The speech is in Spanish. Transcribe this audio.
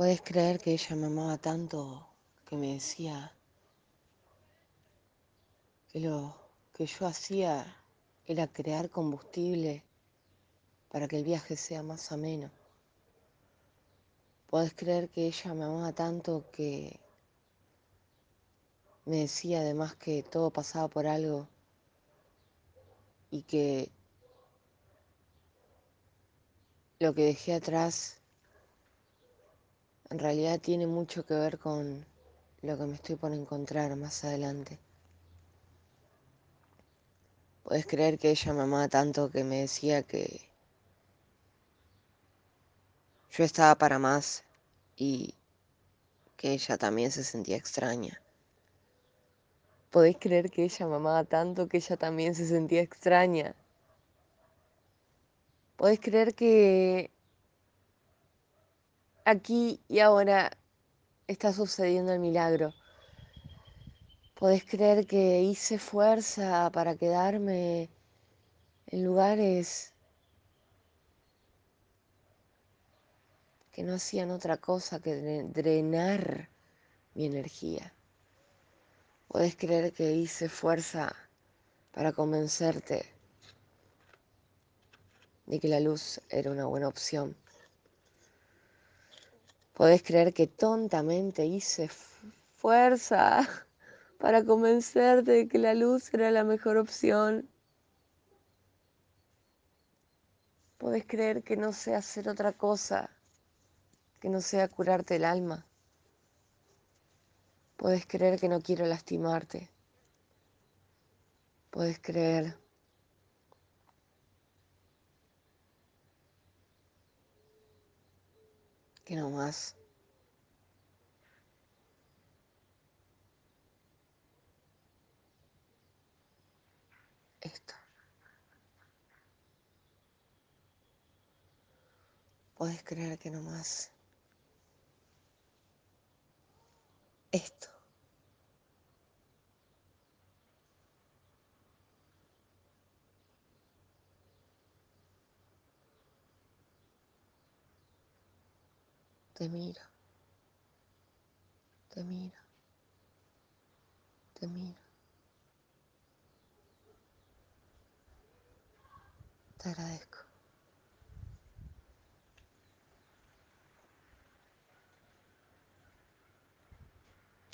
Puedes creer que ella me amaba tanto que me decía que lo que yo hacía era crear combustible para que el viaje sea más ameno. Puedes creer que ella me amaba tanto que me decía además que todo pasaba por algo y que lo que dejé atrás en realidad tiene mucho que ver con lo que me estoy por encontrar más adelante. Puedes creer que ella me amaba tanto que me decía que yo estaba para más y que ella también se sentía extraña. Podéis creer que ella me amaba tanto que ella también se sentía extraña. Podéis creer que aquí y ahora está sucediendo el milagro. Podés creer que hice fuerza para quedarme en lugares que no hacían otra cosa que drenar mi energía. Podés creer que hice fuerza para convencerte de que la luz era una buena opción. Podés creer que tontamente hice fuerza para convencerte de que la luz era la mejor opción. Podés creer que no sé hacer otra cosa que no sea curarte el alma. Puedes creer que no quiero lastimarte. Puedes creer que no más. Esto. Puedes creer que no más. Esto. Te miro. Te miro. Te miro. Te agradezco.